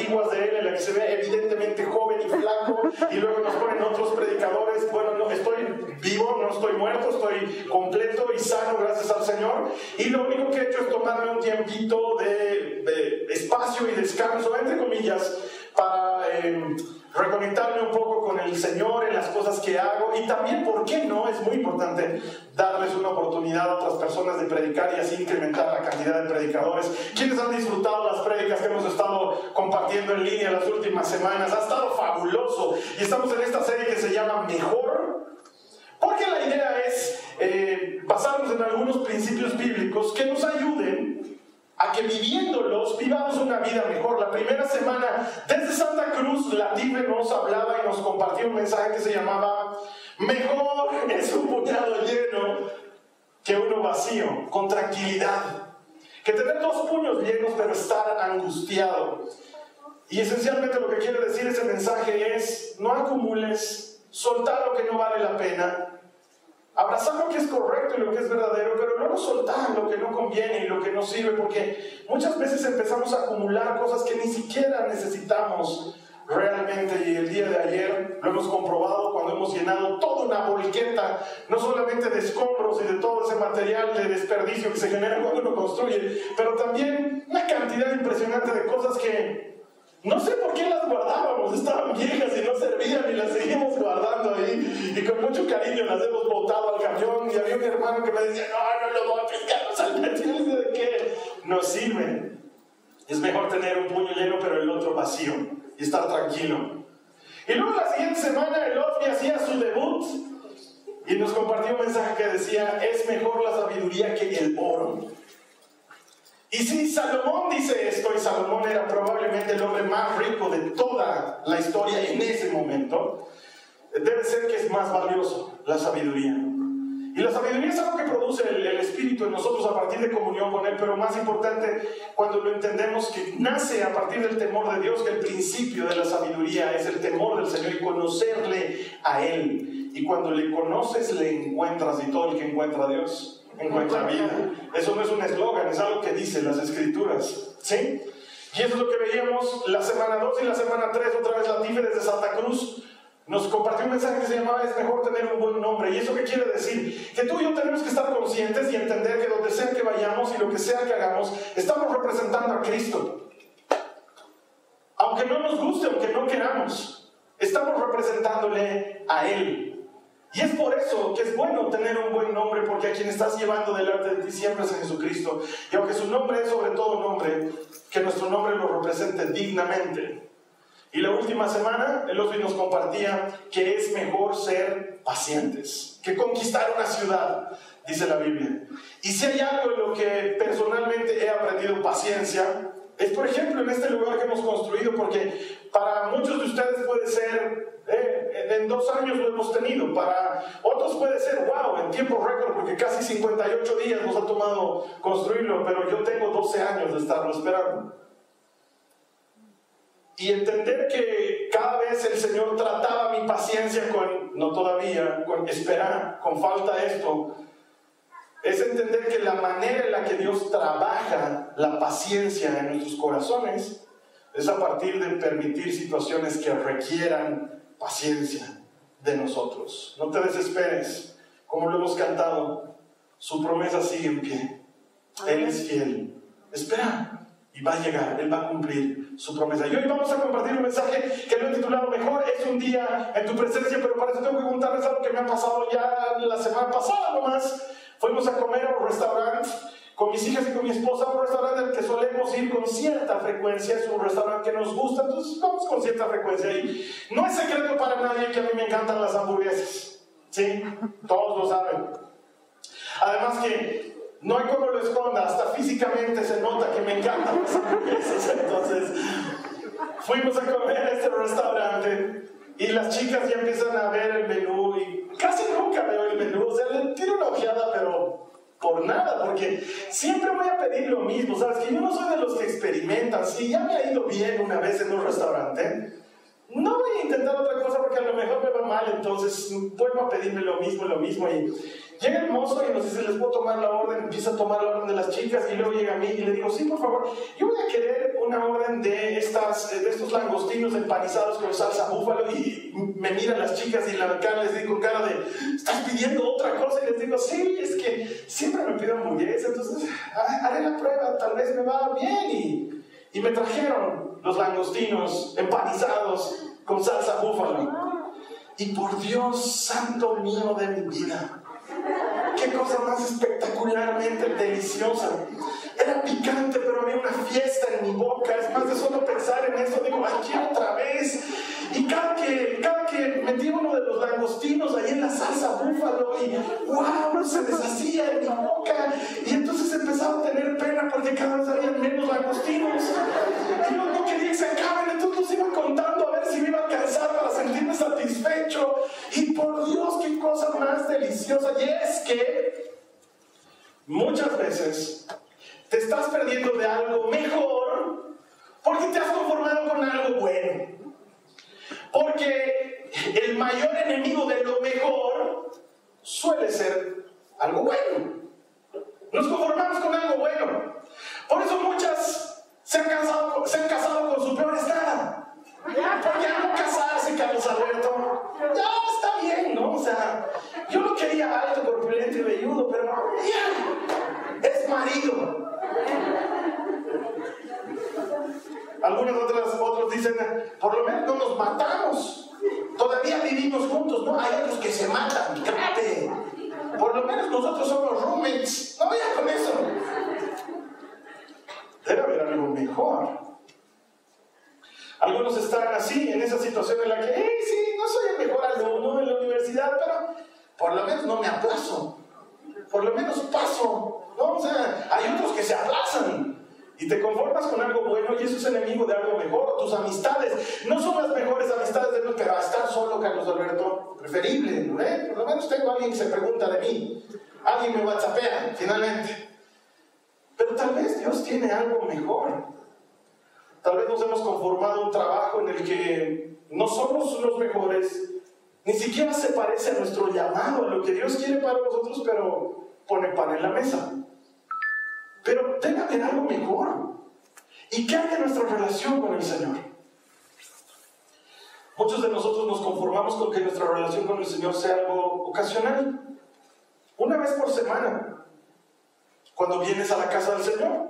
Antiguas de él en la que se ve evidentemente joven y flaco y luego nos ponen otros predicadores. Bueno, no, estoy vivo, no estoy muerto, estoy completo y sano gracias al Señor. Y lo único que he hecho es tomarme un tiempito de, espacio y descanso, entre comillas, para eh, reconectarme un poco con el Señor en las cosas que hago y también, ¿por qué no? Es muy importante darles una oportunidad a otras personas de predicar y así incrementar la cantidad de predicadores. ¿Quiénes han disfrutado las prédicas que hemos estado compartiendo en línea las últimas semanas? Ha estado fabuloso y estamos en esta serie que se llama Mejor. Porque la idea es eh, basarnos en algunos principios bíblicos que nos ayuden a que viviéndolos vivamos una vida mejor. La primera semana desde Santa Cruz, Latife nos hablaba y nos compartió un mensaje que se llamaba Mejor es un puñado lleno que uno vacío, con tranquilidad. Que tener dos puños llenos pero estar angustiado. Y esencialmente lo que quiere decir ese mensaje es, no acumules, soltar lo que no vale la pena, Abrazar lo que es correcto y lo que es verdadero, pero luego soltar lo que no conviene y lo que no sirve, porque muchas veces empezamos a acumular cosas que ni siquiera necesitamos realmente. Y el día de ayer lo hemos comprobado cuando hemos llenado toda una bolqueta, no solamente de escombros y de todo ese material de desperdicio que se genera cuando uno construye, pero también una cantidad impresionante de cosas que no sé por qué las guardábamos, estaban viejas y no servían y las seguimos guardando ahí. Y con mucho cariño las hemos botado al camión. Y había un hermano que me decía, no, no lo voy a pescar, no salga, de qué. No sirve. Es mejor tener un puño lleno pero el otro vacío y estar tranquilo. Y luego la siguiente semana el Ofni hacía su debut y nos compartió un mensaje que decía, es mejor la sabiduría que el oro. Y si Salomón dice esto, y Salomón era probablemente el hombre más rico de toda la historia en ese momento, debe ser que es más valioso la sabiduría. Y la sabiduría es algo que produce el, Espíritu en nosotros a partir de comunión con Él, pero más importante cuando lo entendemos que nace a partir del temor de Dios, que el principio de la sabiduría es el temor del Señor y conocerle a Él. Y cuando le conoces, le encuentras y todo el que encuentra a Dios encuentra vida. Eso no es un eslogan, es algo que dicen las escrituras. ¿Sí? Y eso es lo que veíamos la semana 2 y la semana 3, otra vez la desde Santa Cruz. Nos compartió un mensaje que se llamaba Es mejor tener un buen nombre. ¿Y eso qué quiere decir? Que tú y yo tenemos que estar conscientes y entender que donde sea que vayamos y lo que sea que hagamos, estamos representando a Cristo. Aunque no nos guste, aunque no queramos, estamos representándole a Él. Y es por eso que es bueno tener un buen nombre, porque a quien estás llevando delante de ti siempre es a Jesucristo. Y aunque su nombre es sobre todo nombre, que nuestro nombre lo represente dignamente. Y la última semana, el Osby nos compartía que es mejor ser pacientes que conquistar una ciudad, dice la Biblia. Y si hay algo en lo que personalmente he aprendido paciencia, es por ejemplo en este lugar que hemos construido, porque para muchos de ustedes puede ser, eh, en dos años lo hemos tenido, para otros puede ser, wow, en tiempo récord, porque casi 58 días nos ha tomado construirlo, pero yo tengo 12 años de estarlo esperando. Y entender que cada vez el Señor trataba mi paciencia con, no todavía, con esperar, con falta esto, es entender que la manera en la que Dios trabaja la paciencia en nuestros corazones es a partir de permitir situaciones que requieran paciencia de nosotros. No te desesperes, como lo hemos cantado. Su promesa sigue en pie. Él es fiel. Espera y va a llegar. Él va a cumplir su promesa. Y hoy vamos a compartir un mensaje que lo he titulado Mejor es un día en tu presencia, pero para eso tengo que contarles algo que me ha pasado ya la semana pasada nomás. Fuimos a comer a un restaurante con mis hijas y con mi esposa a un restaurante al que solemos ir con cierta frecuencia, es un restaurante que nos gusta, entonces vamos con cierta frecuencia y no es secreto para nadie que a mí me encantan las hamburguesas, ¿sí? Todos lo saben. Además que no hay como lo esconda, hasta físicamente se nota que me encantan las hamburguesas, entonces fuimos a comer a este restaurante y las chicas ya empiezan a ver el menú y casi nunca veo el menú, o sea, le tiro una ojeada, pero por nada, porque siempre voy a pedir lo mismo, ¿sabes? Que yo no soy de los que experimentan, si ya me ha ido bien una vez en un restaurante, no voy a intentar otra cosa porque a lo mejor me va mal, entonces vuelvo a pedirme lo mismo, lo mismo. Y llega el mozo y nos dice, ¿les puedo tomar la orden? Empieza a tomar la orden de las chicas y luego llega a mí y le digo, sí, por favor, yo voy a querer una orden de, estas, de estos langostinos empanizados con salsa búfalo. Y me miran las chicas y la cara les digo cara de, ¿estás pidiendo otra cosa? Y les digo, sí, es que siempre me pido hamburguesa, entonces haré la prueba, tal vez me va bien. Y, y me trajeron los langostinos empanizados con salsa búfalo. Y por Dios santo mío de mi vida, qué cosa más espectacularmente deliciosa. Era picante, pero había una fiesta en mi boca. Es más de solo pensar en eso, digo, aquí otra vez. Y cada que, cada que metí uno de los langostinos ahí en la salsa búfalo, y wow, se deshacía en mi boca. Y entonces empezaba a tener pena porque cada vez había menos langostinos. Y yo no quería que se acaben, entonces los iba contando a ver si me iba a alcanzar cosa más deliciosa. Y es que muchas veces te estás perdiendo de algo mejor porque te has conformado con algo bueno. Porque el mayor enemigo de lo mejor suele ser algo bueno. Nos conformamos con algo bueno. Por eso muchas se han casado, se han casado con su peor estado. Porque al no casarse, Carlos Alberto, ya está bien, ¿no? O sea, yo lo quería alto, corpulento y velludo, pero ya, es marido. Algunos otros, otros dicen, por lo menos no nos matamos. Todavía vivimos juntos, ¿no? Hay otros que se matan, cállate. Por lo menos nosotros somos roommates. No vaya con eso. Debe haber algo mejor. Algunos están así, en esa situación en la que, hey, sí, no soy el mejor alumno en la universidad, pero por lo menos no me aplazo. Por lo menos paso. ¿no? O sea, hay otros que se aplazan. Y te conformas con algo bueno y eso es enemigo de algo mejor. Tus amistades no son las mejores amistades de Dios, pero a estar solo, Carlos Alberto, preferible. ¿eh? Por lo menos tengo a alguien que se pregunta de mí. Alguien me whatsappea, finalmente. Pero tal vez Dios tiene algo mejor. Tal vez nos hemos conformado un trabajo en el que no somos los mejores, ni siquiera se parece a nuestro llamado, a lo que Dios quiere para nosotros, pero pone pan en la mesa. Pero haber algo mejor. ¿Y de nuestra relación con el Señor? Muchos de nosotros nos conformamos con que nuestra relación con el Señor sea algo ocasional. Una vez por semana. Cuando vienes a la casa del Señor.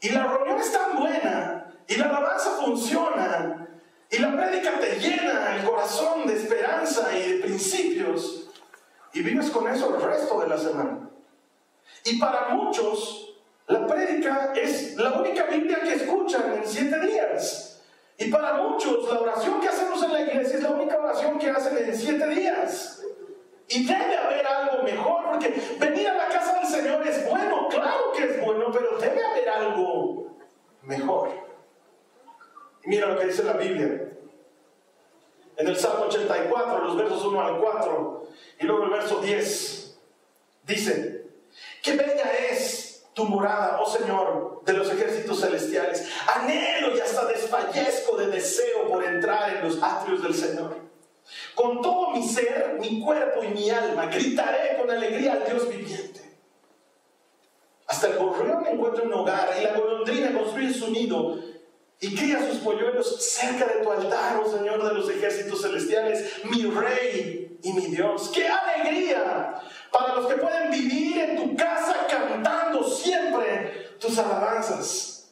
Y la reunión es tan buena. Y la alabanza funciona. Y la prédica te llena el corazón de esperanza y de principios. Y vives con eso el resto de la semana. Y para muchos, la prédica es la única Biblia que escuchan en siete días. Y para muchos, la oración que hacemos en la iglesia es la única oración que hacen en siete días. Y debe haber algo mejor, porque venir a la casa del Señor es bueno, claro que es bueno, pero debe haber algo mejor. Mira lo que dice la Biblia. En el Salmo 84, los versos 1 al 4, y luego el verso 10, dice, Qué bella es tu morada, oh Señor, de los ejércitos celestiales. Anhelo y hasta desfallezco de deseo por entrar en los atrios del Señor. Con todo mi ser, mi cuerpo y mi alma, gritaré con alegría al Dios viviente. Hasta el gorrión encuentra un hogar y la golondrina construye su nido y cría sus polluelos cerca de tu altar, oh Señor de los ejércitos celestiales, mi rey y mi Dios. ¡Qué alegría! Para los que pueden vivir en tu casa cantando siempre tus alabanzas.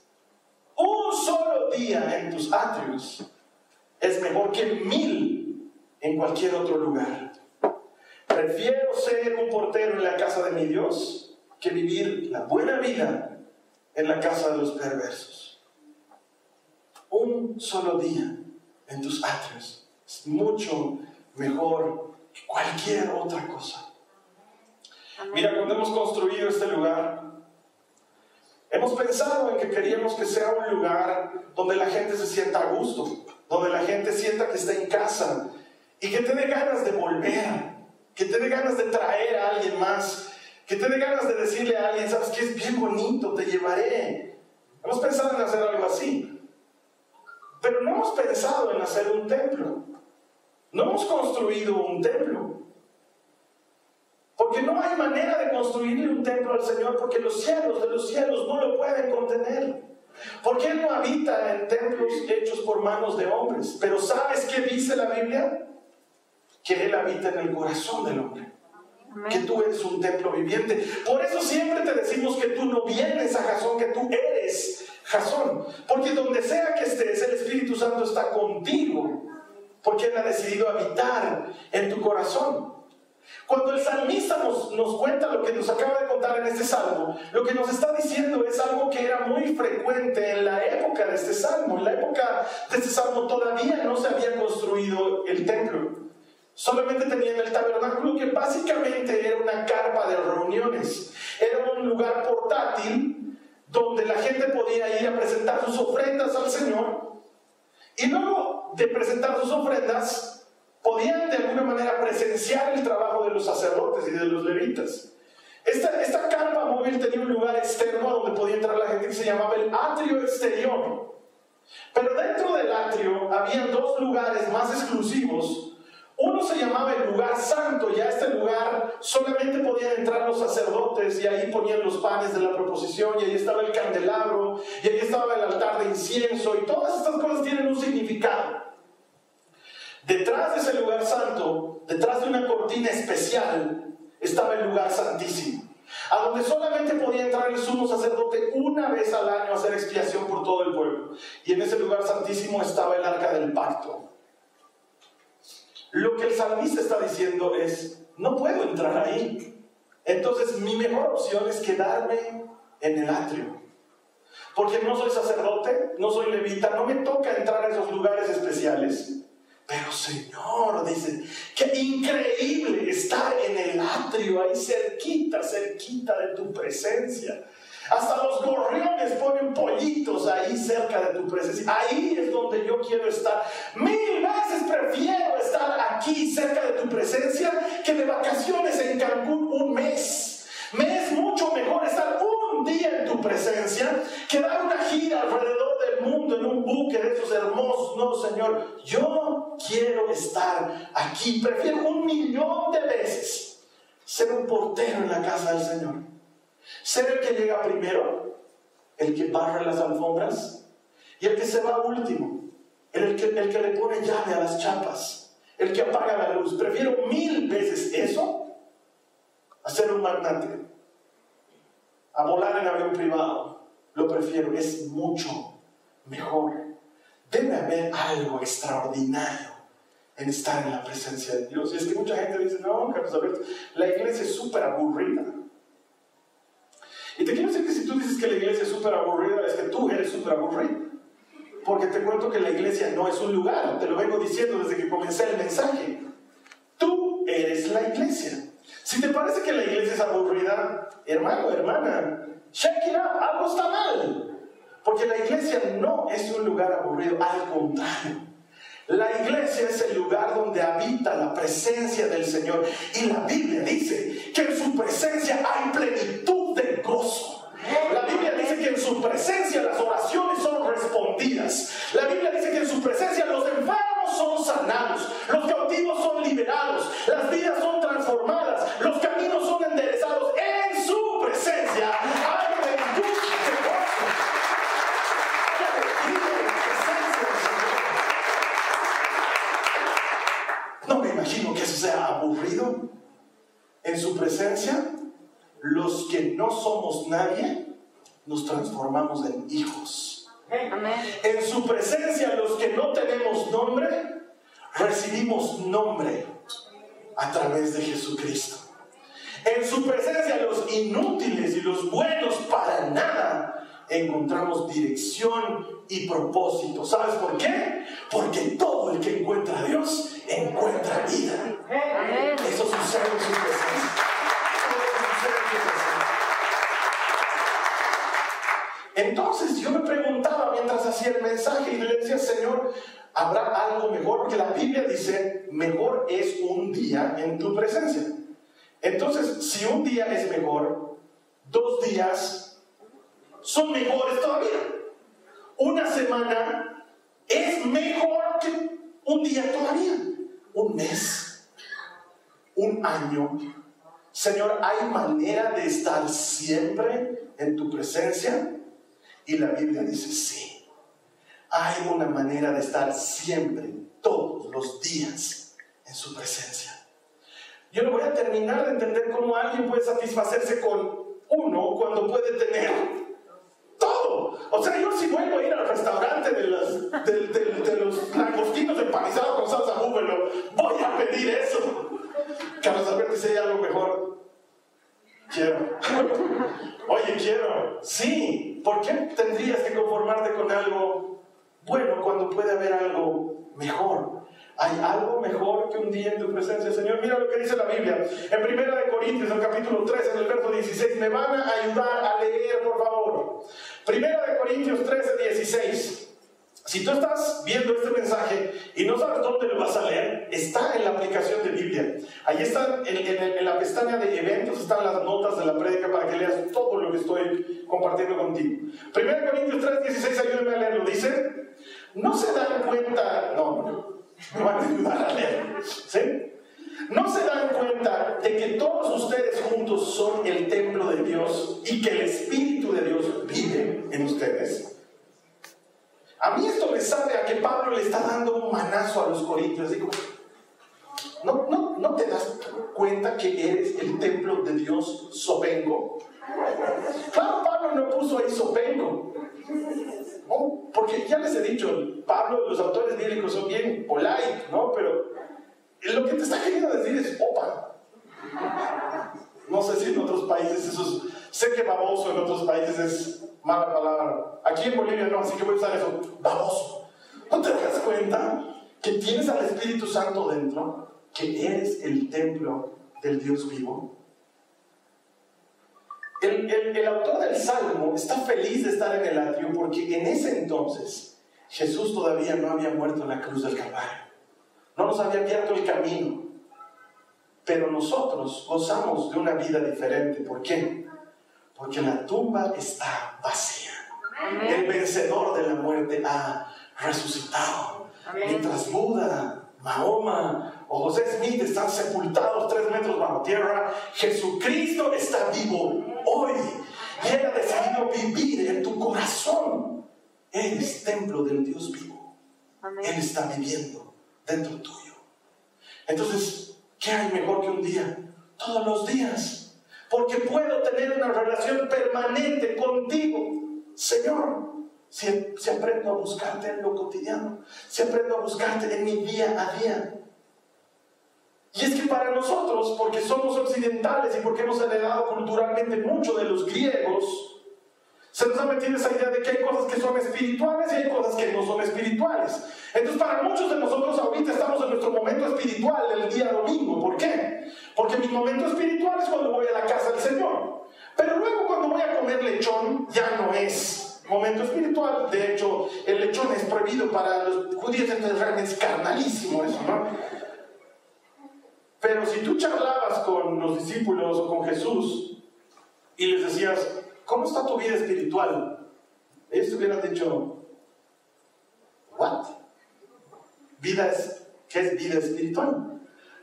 Un solo día en tus atrios es mejor que mil en cualquier otro lugar. Prefiero ser un portero en la casa de mi Dios que vivir la buena vida en la casa de los perversos. Un solo día en tus atrios es mucho mejor que cualquier otra cosa. Mira, cuando hemos construido este lugar, hemos pensado en que queríamos que sea un lugar donde la gente se sienta a gusto, donde la gente sienta que está en casa y que te dé ganas de volver, que te dé ganas de traer a alguien más, que te dé ganas de decirle a alguien, sabes que es bien bonito, te llevaré. Hemos pensado en hacer algo así, pero no hemos pensado en hacer un templo. No hemos construido un templo. Porque no hay manera de construirle un templo al Señor, porque los cielos de los cielos no lo pueden contener. Porque Él no habita en templos hechos por manos de hombres. Pero ¿sabes qué dice la Biblia? Que Él habita en el corazón del hombre. Que tú eres un templo viviente. Por eso siempre te decimos que tú no vienes a Jasón, que tú eres Jasón. Porque donde sea que estés, el Espíritu Santo está contigo. Porque Él ha decidido habitar en tu corazón. Cuando el salmista nos, nos, cuenta lo que nos acaba de contar en este salmo, lo que nos está diciendo es algo que era muy frecuente en la época de este salmo. En la época de este salmo todavía no se había construido el templo. Solamente tenían el tabernáculo que básicamente era una carpa de reuniones. Era un lugar portátil donde la gente podía ir a presentar sus ofrendas al Señor. Y luego de presentar sus ofrendas, podían de alguna manera presenciar el trabajo de los sacerdotes y de los levitas. Esta, esta carpa móvil tenía un lugar externo donde podía entrar la gente que se llamaba el atrio exterior. Pero dentro del atrio había dos lugares más exclusivos. Uno se llamaba el lugar santo, y a este lugar solamente podían entrar los sacerdotes y ahí ponían los panes de la proposición y ahí estaba el candelabro y ahí estaba el altar de incienso y todas estas cosas tienen un significado. Detrás de ese lugar santo, detrás de una cortina especial, estaba el lugar santísimo, a donde solamente podía entrar el sumo sacerdote una vez al año a hacer expiación por todo el pueblo. Y en ese lugar santísimo estaba el arca del pacto. Lo que el salmista está diciendo es, no puedo entrar ahí. Entonces mi mejor opción es quedarme en el atrio. Porque no soy sacerdote, no soy levita, no me toca entrar a esos lugares especiales. Pero Señor, dice, qué increíble estar en el atrio, ahí cerquita, cerquita de tu presencia. Hasta los gorriones ponen pollitos ahí cerca de tu presencia. Ahí es donde yo quiero estar. Mil veces prefiero estar aquí cerca de tu presencia que de vacaciones en Cancún un mes. Me es mucho mejor estar un día en tu presencia que dar una gira alrededor mundo en un buque de esos hermosos. No, Señor, yo quiero estar aquí. Prefiero un millón de veces ser un portero en la casa del Señor. Ser el que llega primero, el que barra las alfombras y el que se va último. El que, el que le pone llave a las chapas, el que apaga la luz. Prefiero mil veces eso a ser un magnate, a volar en avión privado. Lo prefiero, es mucho mejor. Debe haber algo extraordinario en estar en la presencia de Dios. Y es que mucha gente dice, no, Carlos Alberto, la iglesia es súper aburrida. Y te quiero decir que si tú dices que la iglesia es súper aburrida, es que tú eres súper aburrido. Porque te cuento que la iglesia no es un lugar, te lo vengo diciendo desde que comencé el mensaje. Tú eres la iglesia. Si te parece que la iglesia es aburrida, hermano, hermana, check it out, algo está mal. Porque la iglesia no es un lugar aburrido, al contrario. La iglesia es el lugar donde habita la presencia del Señor. Y la Biblia dice que en su presencia hay plenitud de gozo. La Biblia dice que en su presencia las oraciones son respondidas. La Biblia dice que en su presencia los enfermos son sanados, los cautivos son liberados, las vidas son transformadas, los caminos son enderezados. En su presencia sea aburrido. En su presencia, los que no somos nadie, nos transformamos en hijos. En su presencia, los que no tenemos nombre, recibimos nombre a través de Jesucristo. En su presencia, los inútiles y los buenos para nada encontramos dirección y propósito. ¿Sabes por qué? Porque todo el que encuentra a Dios encuentra vida. Eso sucede en su presencia. Entonces yo me preguntaba mientras hacía el mensaje y le decía, Señor, ¿habrá algo mejor? Porque la Biblia dice, mejor es un día en tu presencia. Entonces, si un día es mejor, dos días son mejores todavía. Una semana es mejor que un día todavía. Un mes, un año. Señor, ¿hay manera de estar siempre en tu presencia? Y la Biblia dice, sí, hay una manera de estar siempre, todos los días, en su presencia. Yo no voy a terminar de entender cómo alguien puede satisfacerse con uno cuando puede tener todo. O sea, yo si vuelvo a ir al restaurante de, los, de, los langostinos empanizados con salsa búfalo, voy a pedir eso. Carlos Alberto dice, ¿hay algo mejor? Quiero. Oye, quiero. Sí. ¿Por qué tendrías que conformarte con algo bueno cuando puede haber algo mejor? Hay algo mejor que un día en tu presencia, Señor. Mira lo que dice la Biblia. En 1 Corintios, el capítulo 3, en el verso 16. Me van a ayudar a leer, por favor. 1 Corintios 13, 16. Si tú estás viendo este mensaje y no sabes dónde lo vas a leer, está en la aplicación de Biblia. Ahí está, en, la pestaña de eventos, están las notas de la prédica para que leas todo lo que estoy compartiendo contigo. 1 Corintios 3, 16, ayúdenme a leerlo. Dice, no se dan cuenta, no, me van a ayudar a leer, ¿sí? ¿No se dan cuenta de que todos ustedes juntos son el templo de Dios y que el Espíritu de Dios vive en ustedes? A mí esto me sabe a que Pablo le está dando un manazo a los corintios. Digo, ¿no, no, ¿no te das cuenta que eres el templo de Dios sopengo? Claro, Pablo no puso ahí sopengo. Porque ya les he dicho, Pablo, los autores bíblicos son bien polite, ¿no? Pero lo que te está queriendo decir es opa. No sé si en otros países eso es, sé que baboso en otros países es mala palabra. Aquí en Bolivia no, así que voy a usar eso, baboso. ¿No te das cuenta que tienes al Espíritu Santo dentro? Que eres el templo del Dios vivo. El, el, autor del Salmo está feliz de estar en el atrio porque en ese entonces Jesús todavía no había muerto en la cruz del Calvario. No nos había abierto el camino. Pero nosotros gozamos de una vida diferente. ¿Por qué? Porque la tumba está vacía. El vencedor de la muerte ha resucitado. Mientras Buda, Mahoma o José Smith están sepultados tres metros bajo tierra, Jesucristo está vivo hoy. Y Él ha decidido vivir en tu corazón. Eres templo del Dios vivo. Él está viviendo dentro tuyo. Entonces, ¿qué hay mejor que un día? Todos los días porque puedo tener una relación permanente contigo, Señor. Si, si, aprendo a buscarte en lo cotidiano, si aprendo a buscarte en mi día a día. Y es que para nosotros, porque somos occidentales y porque hemos heredado culturalmente mucho de los griegos, se nos ha metido esa idea de que hay cosas que son espirituales y hay cosas que no son espirituales. Entonces, para muchos de nosotros ahorita estamos en nuestro momento espiritual del día domingo. ¿Por qué? Porque mi momento espiritual es cuando voy a la casa del Señor. Pero luego cuando voy a comer lechón, ya no es momento espiritual. De hecho, el lechón es prohibido para los judíos, entonces realmente es carnalísimo eso, ¿no? Pero si tú charlabas con los discípulos o con Jesús y les decías, ¿cómo está tu vida espiritual? Ellos te hubieran dicho, ¿what? Vida es, ¿qué es vida espiritual?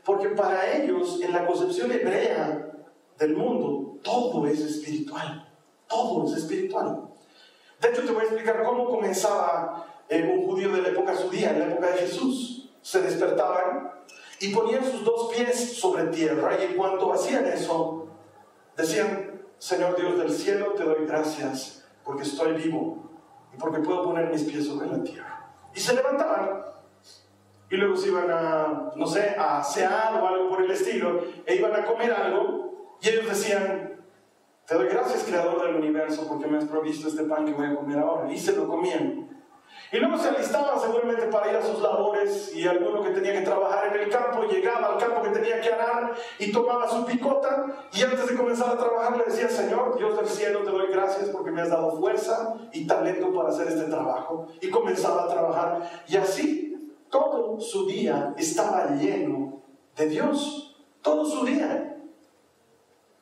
Porque para ellos, en la concepción hebrea del mundo, todo es espiritual. Todo es espiritual. De hecho, te voy a explicar cómo comenzaba eh, un judío de la época judía, en la época de Jesús. Se despertaban y ponían sus dos pies sobre tierra y en cuanto hacían eso, decían, Señor Dios del cielo, te doy gracias porque estoy vivo y porque puedo poner mis pies sobre la tierra. Y se levantaban y luego se iban a, no sé, a asear o algo por el estilo, e iban a comer algo y ellos decían, te doy gracias, Creador del universo, porque me has provisto este pan que voy a comer ahora. Y se lo comían. Y luego se alistaban seguramente para ir a sus labores y alguno que tenía que trabajar en el campo llegaba al campo que tenía que arar y tomaba su picota y antes de comenzar a trabajar le decía, Señor, Dios del cielo, te doy gracias porque me has dado fuerza y talento para hacer este trabajo. Y comenzaba a trabajar. Y así todo su día estaba lleno de Dios. Todo su día.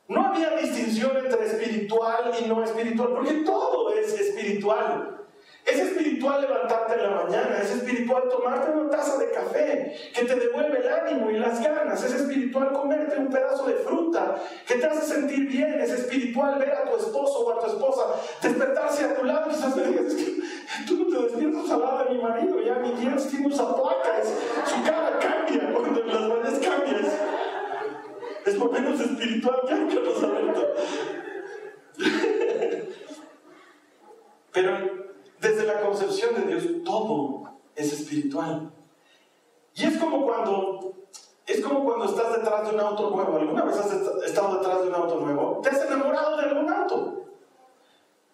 No había distinción entre espiritual y no espiritual, porque todo es espiritual. Es espiritual levantarte en la mañana, es espiritual tomarte una taza de café que te devuelve el ánimo y las ganas, es espiritual comerte un pedazo de fruta que te hace sentir bien, es espiritual ver a tu esposo o a tu esposa despertarse a tu lado y quizás me digas, tú no te despiertas al lado de mi marido, ya mi Dios tiene usa placas, su cara cambia cuando las mañanas cambian. Es lo menos espiritual que hay que. Pero desde la concepción de Dios, todo es espiritual. Y es como cuando es como cuando estás detrás de un auto nuevo. ¿Alguna vez has estado detrás de un auto nuevo? ¿Te has enamorado de algún auto?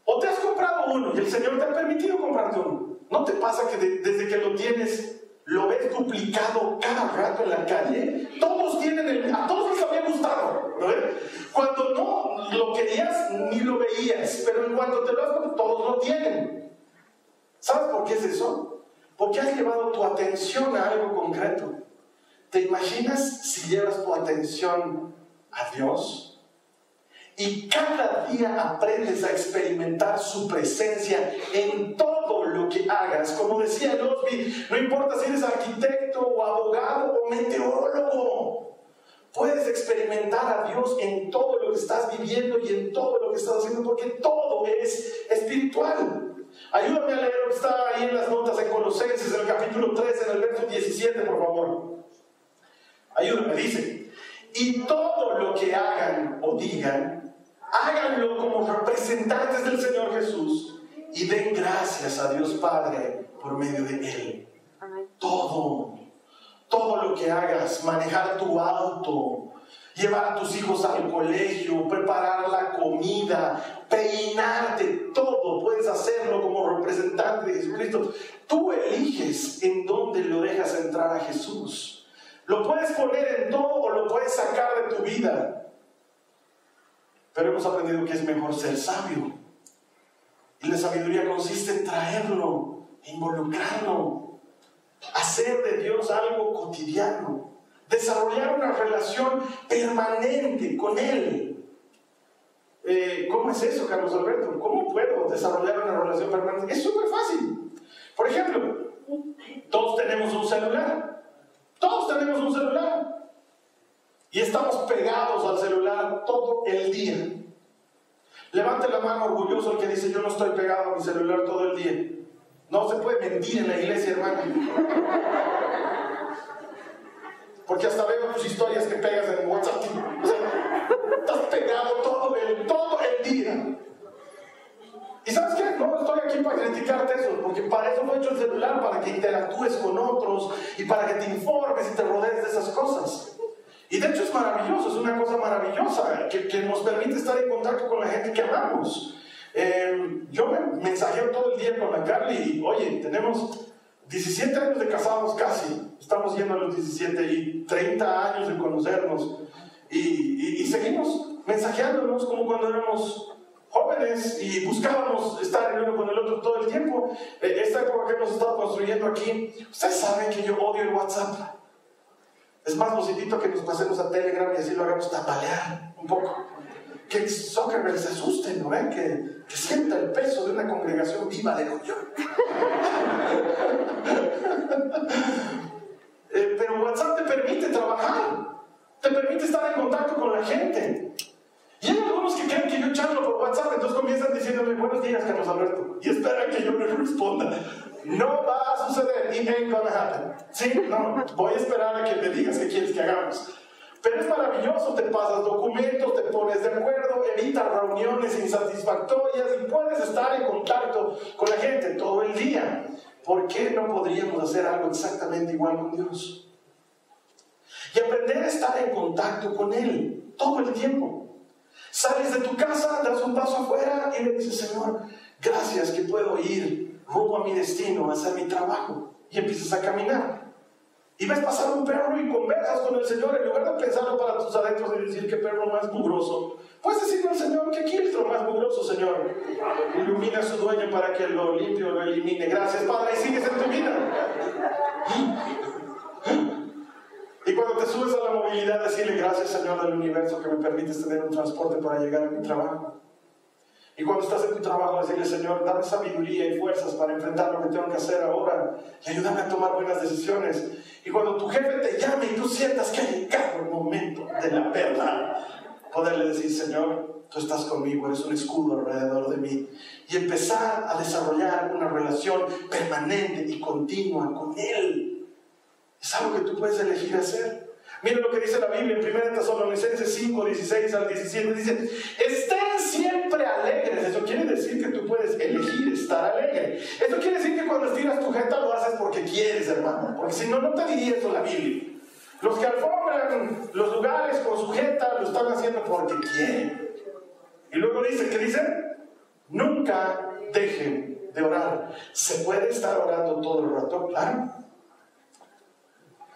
¿O te has comprado uno y el Señor te ha permitido comprarte uno? ¿No te pasa que desde que lo tienes lo ves duplicado cada rato en la calle? Todos tienen el... A todos les había gustado. ¿no? Cuando no lo querías, ni lo veías. Pero en cuanto te lo has todos lo tienen. ¿Sabes por qué es eso? Porque has llevado tu atención a algo concreto. ¿Te imaginas si llevas tu atención a Dios? Y cada día aprendes a experimentar su presencia en todo lo que hagas. Como decía Losby, no importa si eres arquitecto o abogado o meteorólogo, puedes experimentar a Dios en todo lo que estás viviendo y en todo lo que estás haciendo, porque todo es espiritual. Ayúdame a leer lo que está ahí en las notas de Colosenses, en el capítulo 3, en el verso 17, por favor. Ayúdame, dice. Y todo lo que hagan o digan, háganlo como representantes del Señor Jesús y den gracias a Dios Padre por medio de Él. Todo, todo lo que hagas, manejar tu auto, llevar a tus hijos al colegio, preparar la comida, peinarte, todo puedes hacerlo como representante de Jesucristo. Tú eliges en dónde lo dejas entrar a Jesús. Lo puedes poner en todo o lo puedes sacar de tu vida. Pero hemos aprendido que es mejor ser sabio. Y la sabiduría consiste en traerlo, involucrarlo, hacer de Dios algo cotidiano desarrollar una relación permanente con Él. Eh, ¿Cómo es eso, Carlos Alberto? ¿Cómo puedo desarrollar una relación permanente? Es súper fácil. Por ejemplo, todos tenemos un celular. Todos tenemos un celular. Y estamos pegados al celular todo el día. Levante la mano orgulloso el que dice yo no estoy pegado a mi celular todo el día. No se puede mentir en la iglesia, hermano. Porque hasta veo tus historias que pegas en WhatsApp. estás pegado todo el, todo el día. ¿Y sabes qué? No estoy aquí para criticarte eso, porque para eso fue hecho el celular, para que interactúes con otros y para que te informes y te rodees de esas cosas. Y de hecho es maravilloso, es una cosa maravillosa que, que nos permite estar en contacto con la gente que amamos. Eh, yo me mensajeo todo el día con la Carly y, oye, tenemos 17 años de casados casi, estamos yendo a los 17 y 30 años de conocernos y, seguimos mensajeándonos como cuando éramos jóvenes y buscábamos estar el uno con el otro todo el tiempo. E, esta época que hemos estado construyendo aquí, ustedes saben que yo odio el WhatsApp. Es más positivo que nos pasemos a Telegram y así lo hagamos tambalear un poco que Zuckerberg se asuste, ¿no ven? Que, que, sienta el peso de una congregación viva de yo. Eh, pero WhatsApp te permite trabajar, te permite estar en contacto con la gente. Y hay algunos que creen que yo charlo por WhatsApp, entonces comienzan diciéndome buenos días, Carlos Alberto, y esperan que yo me responda. no va a suceder. It ain't gonna happen. Sí, no, voy a esperar a que me digas qué quieres que hagamos. Pero es maravilloso, te pasas documentos, te pones de acuerdo, evitas reuniones insatisfactorias y puedes estar en contacto con la gente todo el día. ¿Por qué no podríamos hacer algo exactamente igual con Dios? Y aprender a estar en contacto con Él todo el tiempo. Sales de tu casa, das un paso afuera y le dices, Señor, gracias que puedo ir rumbo a mi destino, hacer mi trabajo. Y empiezas a caminar. Y ves pasar un perro y conversas con el Señor en lugar de pensarlo para tus adentros y decir qué perro más mugroso. Puedes decirle al Señor qué quiltro más mugroso, Señor. Ilumina a su dueño para que lo limpie o lo elimine. Gracias, Padre, y sigues en tu vida. Y cuando te subes a la movilidad, decirle gracias, Señor del universo, que me permites tener un transporte para llegar a mi trabajo. Y cuando estás en tu trabajo, decirle, Señor, dame sabiduría y fuerzas para enfrentar lo que tengo que hacer ahora y ayúdame a tomar buenas decisiones. Y cuando tu jefe te llame y tú sientas que ha llegado el momento de la verdad, poderle decir, Señor, tú estás conmigo, eres un escudo alrededor de mí. Y empezar a desarrollar una relación permanente y continua con Él. Es algo que tú puedes elegir hacer. Mira lo que dice la Biblia en 1 Tesalonicenses 5, 16 al 17. Dice, estén siempre alegres. Eso quiere decir que tú puedes elegir estar alegre. Eso quiere decir que cuando estiras tu jeta lo haces porque quieres, hermano. Porque si no, no te diría eso la Biblia. Los que alfombran los lugares con su jeta lo están haciendo porque quieren. Y luego dice, ¿qué dice? Nunca dejen de orar. ¿Se puede estar orando todo el rato? Claro.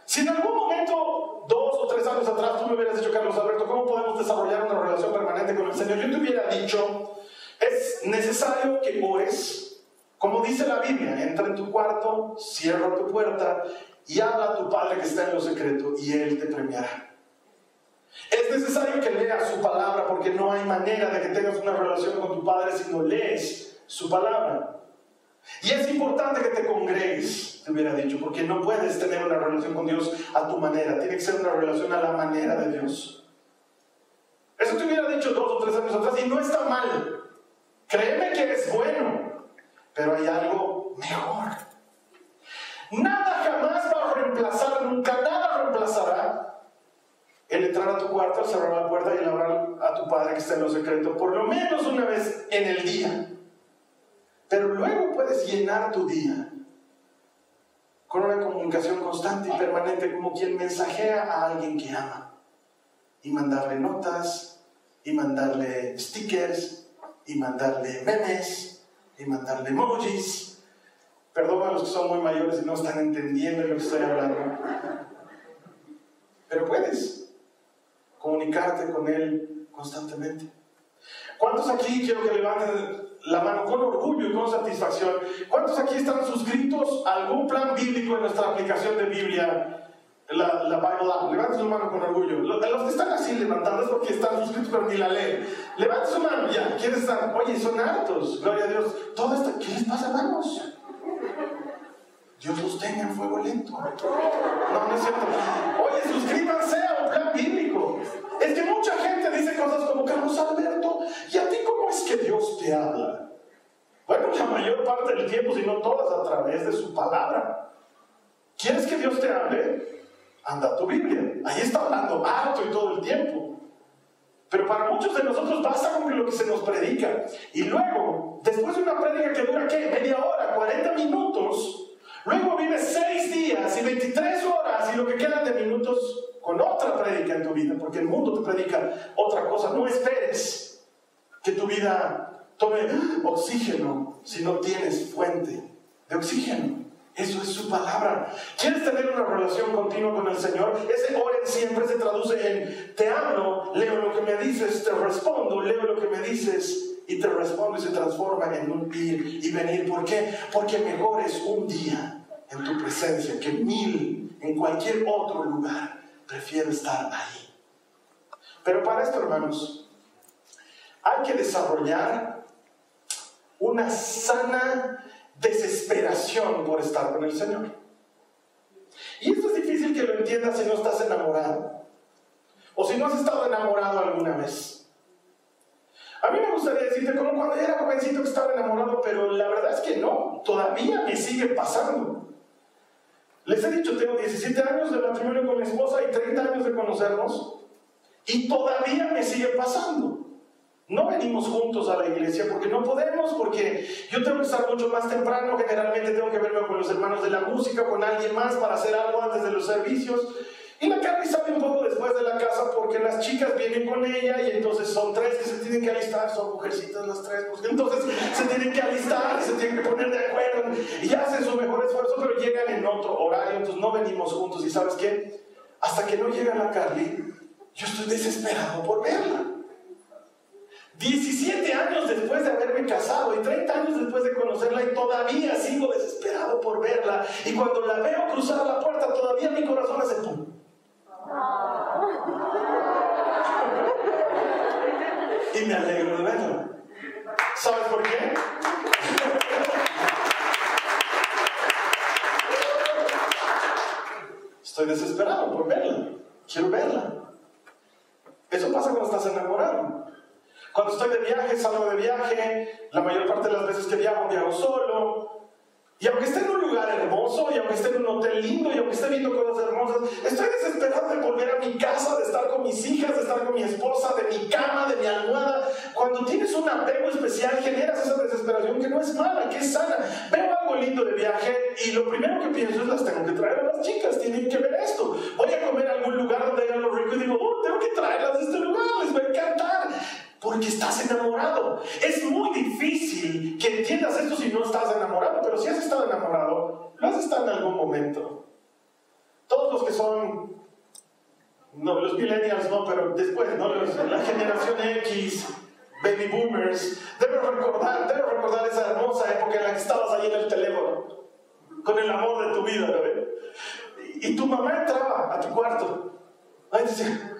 Si en algún momento, dos o tres años atrás, tú me hubieras dicho, Carlos Alberto, ¿cómo podemos desarrollar una relación permanente con el Señor? Yo te hubiera dicho, es necesario que ores, como dice la Biblia, entra en tu cuarto, cierra tu puerta y habla a tu Padre que está en lo secreto y Él te premiará. Es necesario que leas su palabra porque no hay manera de que tengas una relación con tu Padre si no lees su palabra. Y es importante que te congregues, te hubiera dicho, porque no puedes tener una relación con Dios a tu manera, tiene que ser una relación a la manera de Dios. Eso te hubiera dicho dos o tres años atrás y no está mal. Créeme que es bueno, pero hay algo mejor. Nada jamás reemplazar, nunca nada reemplazará el entrar a tu cuarto, cerrar la puerta y hablar a tu padre que está en lo secreto, por lo menos una vez en el día. Pero luego puedes llenar tu día con una comunicación constante y permanente como quien mensajea a alguien que ama. Y mandarle notas, y mandarle stickers, y mandarle memes, y mandarle emojis. Perdón a los que son muy mayores y no están entendiendo lo que estoy hablando. Pero puedes comunicarte con él constantemente. ¿Cuántos aquí quiero que levanten la mano con orgullo y con satisfacción? ¿Cuántos aquí están suscritos a algún plan bíblico en nuestra aplicación de Biblia? La, la Bible App, levanten su mano con orgullo. Los, los que están así levantando es porque están suscritos pero ni la leen. Levanten su mano ya. ¿Quiénes están? Oye, son hartos. Gloria a Dios. Todo esto, ¿qué les pasa, hermanos? Dios los tenga en fuego lento. No, no es cierto. Oye, suscríbanse a un plan bíblico. Es que mucha gente dice cosas como Carlos Alberto, ¿y a ti cómo es que Dios te habla? Bueno, la mayor parte del tiempo, si no todas, a través de su palabra. ¿Quieres que Dios te hable? Anda a tu Biblia. Ahí está hablando harto y todo el tiempo. Pero para muchos de nosotros basta con lo que se nos predica. Y luego, después de una prédica que dura, ¿qué? Media hora, 40 minutos, luego vives 6 días y 23 horas y lo que quedan de minutos con otra prédica en tu vida, porque el mundo te predica otra cosa. No esperes que tu vida tome oxígeno si no tienes fuente de oxígeno. Eso es su palabra. ¿Quieres tener una relación continua con el Señor? Ese oren siempre se traduce en te hablo, leo lo que me dices, te respondo, leo lo que me dices y te respondo y se transforma en un ir y venir. ¿Por qué? Porque mejor es un día en tu presencia que mil en cualquier otro lugar. Prefiero estar ahí. Pero para esto, hermanos, hay que desarrollar una sana desesperación por estar con el Señor. Y esto es difícil que lo entiendas si no estás enamorado. O si no has estado enamorado alguna vez. A mí me gustaría decirte como cuando era jovencito que estaba enamorado, pero la verdad es que no, todavía me sigue pasando. Les he dicho, tengo 17 años de matrimonio con mi esposa y 30 años de conocernos, y todavía me sigue pasando. No venimos juntos a la iglesia porque no podemos, porque yo tengo que estar mucho más temprano, generalmente tengo que verme con los hermanos de la música, con alguien más para hacer algo antes de los servicios. Y la Carly sale un poco después de la casa porque las chicas vienen con ella y entonces son tres que se tienen que alistar, son mujercitas las tres, pues entonces se tienen que alistar se tienen que poner de acuerdo y hacen su mejor esfuerzo, pero llegan en otro horario, entonces no venimos juntos y sabes qué, hasta que no llega la Carly, yo estoy desesperado por verla. 17 años después de haberme casado y 30 años después de conocerla y todavía sigo desesperado por verla. Y cuando la veo cruzar la puerta, todavía mi corazón hace pum. Y me alegro de verla. ¿Sabes por qué? Estoy desesperado por verla. Quiero verla. Eso pasa cuando estás enamorado. Cuando estoy de viaje, salgo de viaje, la mayor parte de las veces que viajo, viajo solo. Y aunque esté en un lugar hermoso, y aunque esté en un hotel lindo, y aunque esté viendo cosas hermosas, estoy desesperado de volver a mi casa, de estar con mis hijas, de estar con mi esposa, de mi cama, de mi almohada. Cuando tienes un apego especial, generas esa desesperación que no es mala, que es sana. Veo algo lindo de viaje y lo primero que pienso es las tengo que traer a las chicas, tienen que ver esto. Voy a comer a algún lugar donde haya algo rico y digo, oh, tengo que traerlas de este lugar, les va a encantar porque estás enamorado. Es muy difícil que entiendas esto si no estás enamorado, pero si has estado enamorado, lo has estado en algún momento. Todos los que son, no, los millennials no, pero después, ¿no? la generación X, baby boomers, deben recordar, deben recordar esa hermosa época en la que estabas ahí en el teléfono, con el amor de tu vida, ¿no? Y tu mamá entraba a tu cuarto. Ahí decía,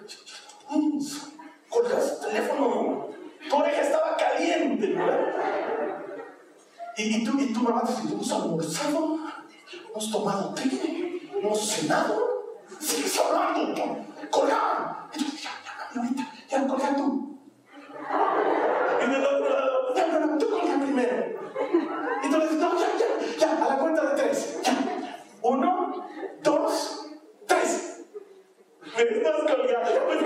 colgas el teléfono. Tu oreja estaba caliente, ¿verdad? Y, y, tú, y tu mamá te hemos almorzado, hemos tomado té, hemos cenado. Sigues hablando, colga. Y tú dices, ya, ya, ahorita, ya, colga tú. Y del otro lado, ya, no, tú colga primero. Y tú le dices, no, ya, ya, ya, a la cuenta de tres. Ya. Uno, dos, tres. Me estás colgando, ya me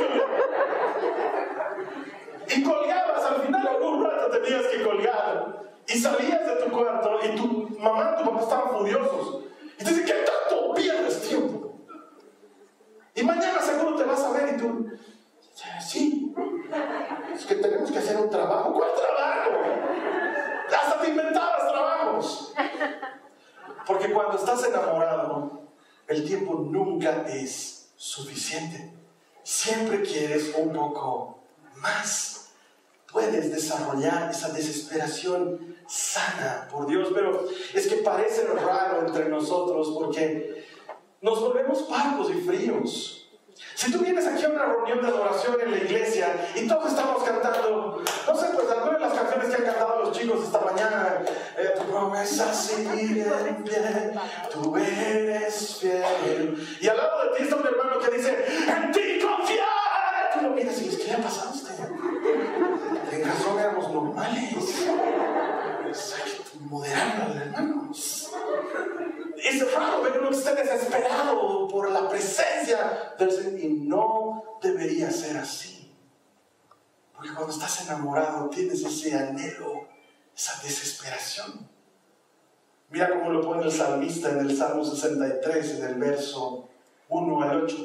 y colgabas, al final algún rato tenías que colgar. Y salías de tu cuarto y tu mamá y tu papá estaban furiosos. Y te dicen, ¿qué tanto pierdes tiempo? Y mañana seguro te vas a ver y tú, sí, es que tenemos que hacer un trabajo. ¿Cuál trabajo? Hasta te inventabas trabajos. Porque cuando estás enamorado, el tiempo nunca es suficiente. Siempre quieres un poco más puedes desarrollar esa desesperación sana por Dios, pero es que parece raro entre nosotros porque nos volvemos parcos y fríos. Si tú vienes aquí a una reunión de adoración en la iglesia y todos estamos cantando, no sé, pues algunas de las canciones que han cantado los chicos esta mañana, eh, tu tú eres fiel. Y al lado de ti está un hermano que dice, en ti confiar. Tú lo miras y dices, ¿qué le ha pasado a usted? En razón éramos normales. Que moderarnos, hermanos. Es raro ver uno que esté desesperado por la presencia del Señor. Y no debería ser así. Porque cuando estás enamorado tienes ese anhelo, esa desesperación. Mira cómo lo pone el salmista en el Salmo 63, en el verso 1 al 8.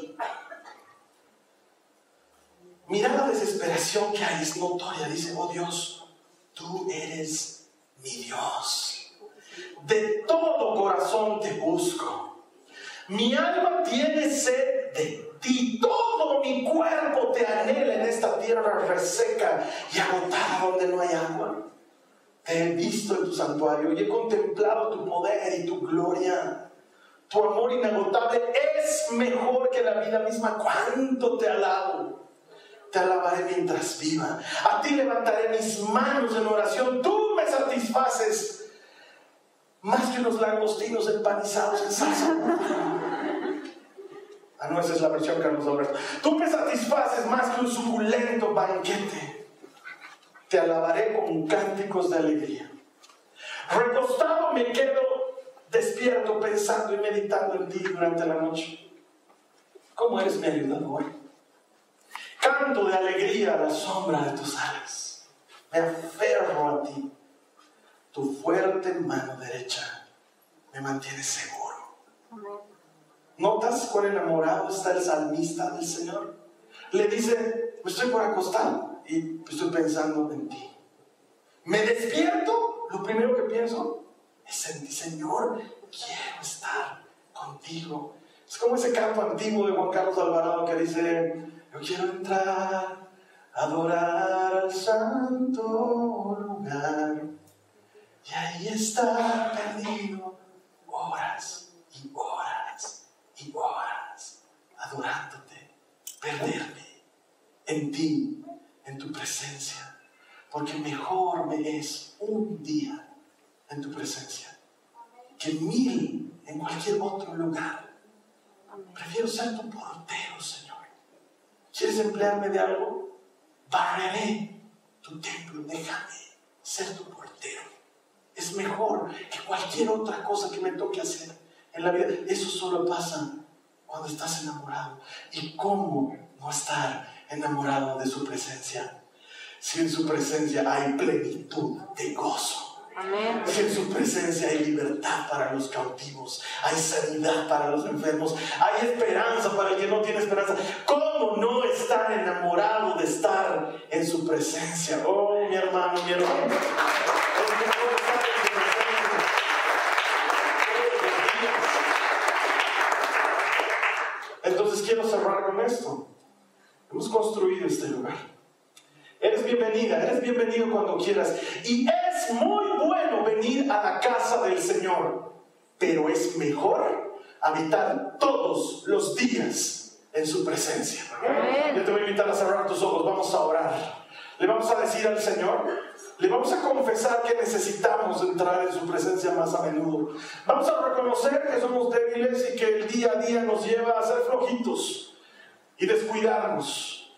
Mira la desesperación que hay, es notoria. Dice, oh Dios, tú eres mi Dios. De todo corazón te busco. Mi alma tiene sed de ti. Todo mi cuerpo te anhela en esta tierra reseca y agotada donde no hay agua. Te he visto en tu santuario y he contemplado tu poder y tu gloria. Tu amor inagotable es mejor que la vida misma. ¿Cuánto te alabo? te alabaré mientras viva. A ti levantaré mis manos en oración. Tú me satisfaces más que unos langostinos empanizados en salsa. Ah, no, esa es la versión Carlos Alberto. Tú me satisfaces más que un suculento banquete. Te alabaré con cánticos de alegría. Recostado me quedo despierto pensando y meditando en ti durante la noche. ¿Cómo eres mi ayudador? Canto de alegría a la sombra de tus alas. Me aferro a ti. Tu fuerte mano derecha me mantiene seguro. ¿Notas cuán enamorado está el salmista del Señor? Le dice, estoy por acostar y estoy pensando en ti. Me despierto, lo primero que pienso es en ti, Señor, quiero estar contigo. Es como ese canto antiguo de Juan Carlos Alvarado que dice, yo quiero entrar, adorar al santo lugar. Y ahí está perdido horas y horas y horas adorándote, perderme en ti, en tu presencia. Porque mejor me es un día en tu presencia que mil en cualquier otro lugar. Prefiero ser tu portero, Señor. ¿Quieres emplearme de algo? Barreré tu templo, déjame ser tu portero. Es mejor que cualquier otra cosa que me toque hacer en la vida. Eso solo pasa cuando estás enamorado. ¿Y cómo no estar enamorado de su presencia? Si en su presencia hay plenitud de gozo que en su presencia hay libertad para los cautivos, hay sanidad para los enfermos, hay esperanza para el que no tiene esperanza. ¿Cómo no estar enamorado de estar en su presencia? Oh, mi hermano, mi hermano. Entonces quiero cerrar con esto. Hemos construido este lugar. Eres bienvenida, eres bienvenido cuando quieras. Y es muy bueno venir a la casa del Señor, pero es mejor habitar todos los días en su presencia. Yo te voy a invitar a cerrar tus ojos, vamos a orar. Le vamos a decir al Señor, le vamos a confesar que necesitamos entrar en su presencia más a menudo. Vamos a reconocer que somos débiles y que el día a día nos lleva a ser flojitos y descuidarnos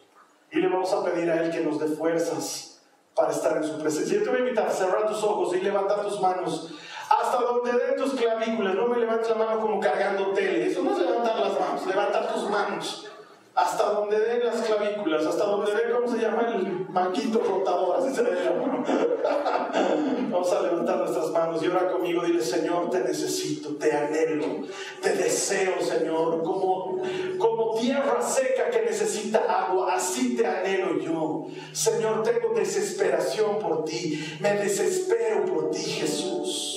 y le vamos a pedir a Él que nos dé fuerzas para estar en su presencia. Yo te voy a invitar a cerrar tus ojos y levantar tus manos hasta donde den tus clavículas. No me levantes la mano como cargando tele. Eso no es levantar las manos, levantar tus manos hasta donde den las clavículas, hasta donde den, ¿cómo se llama? El manquito rotador, así se le llama. Vamos a levantar nuestras manos y ahora conmigo, dile, Señor, te necesito, te anhelo, te deseo, Señor, como, como tierra seca que necesita agua, así te anhelo yo. Señor, tengo desesperación por ti, me desespero por ti, Jesús.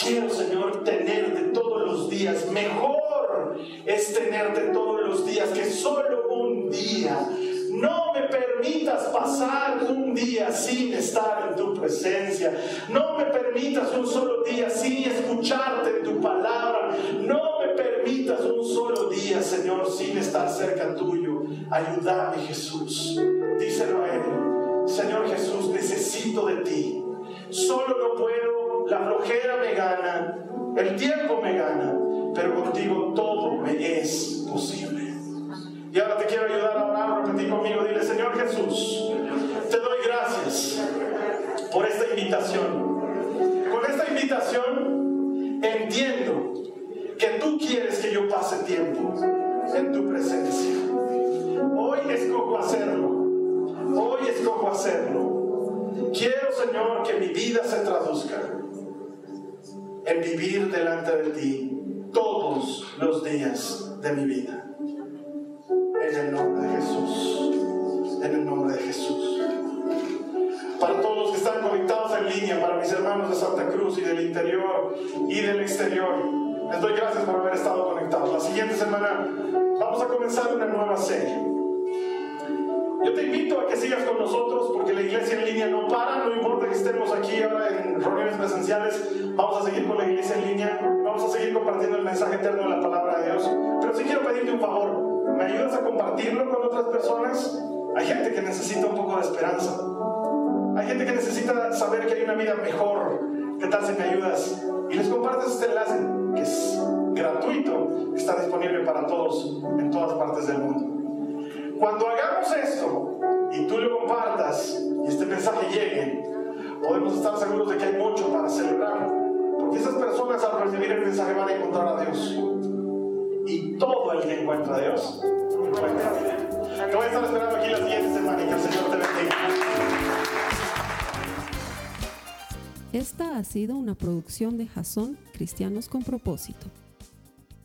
Quiero, Señor, tenerte todos los días. Mejor es tenerte todos los días que solo un día. No me permitas pasar un día sin estar en tu presencia. No me permitas un solo día sin escucharte en tu palabra. No me permitas un solo día, Señor, sin estar cerca tuyo. Ayúdame, Jesús. Díselo a Él. Señor Jesús, necesito de ti. Solo no puedo la flojera me gana, el tiempo me gana, pero contigo todo me es posible. Y ahora te quiero ayudar a orar, repetir conmigo, dile, Señor Jesús, te doy gracias por esta invitación. Con esta invitación entiendo que tú quieres que yo pase tiempo en tu presencia. Hoy escojo hacerlo. Hoy escojo hacerlo. Quiero, Señor, que mi vida se traduzca en vivir delante de ti todos los días de mi vida. En el nombre de Jesús. En el nombre de Jesús. Para todos los que están conectados en línea, para mis hermanos de Santa Cruz y del interior y del exterior, les doy gracias por haber estado conectados. La siguiente semana vamos a comenzar una nueva serie yo te invito a que sigas con nosotros porque la iglesia en línea no para, no importa que estemos aquí ahora en reuniones presenciales, vamos a seguir con la iglesia en línea, vamos a seguir compartiendo el mensaje eterno de la palabra de Dios. Pero sí quiero pedirte un favor, ¿me ayudas a compartirlo con otras personas? Hay gente que necesita un poco de esperanza, hay gente que necesita saber que hay una vida mejor. ¿Qué tal si me ayudas? Y les compartes este enlace que es gratuito, está disponible para todos en todas partes del mundo. Cuando hagamos esto y tú lo compartas y este mensaje llegue, podemos estar seguros de que hay mucho para celebrar. Porque esas personas al recibir el mensaje van a encontrar a Dios. Y todo el que encuentra a Dios encuentra a Dios. Te voy a estar esperando aquí la siguiente semana y que el Señor te bendiga. Esta ha sido una producción de Jason Cristianos con Propósito.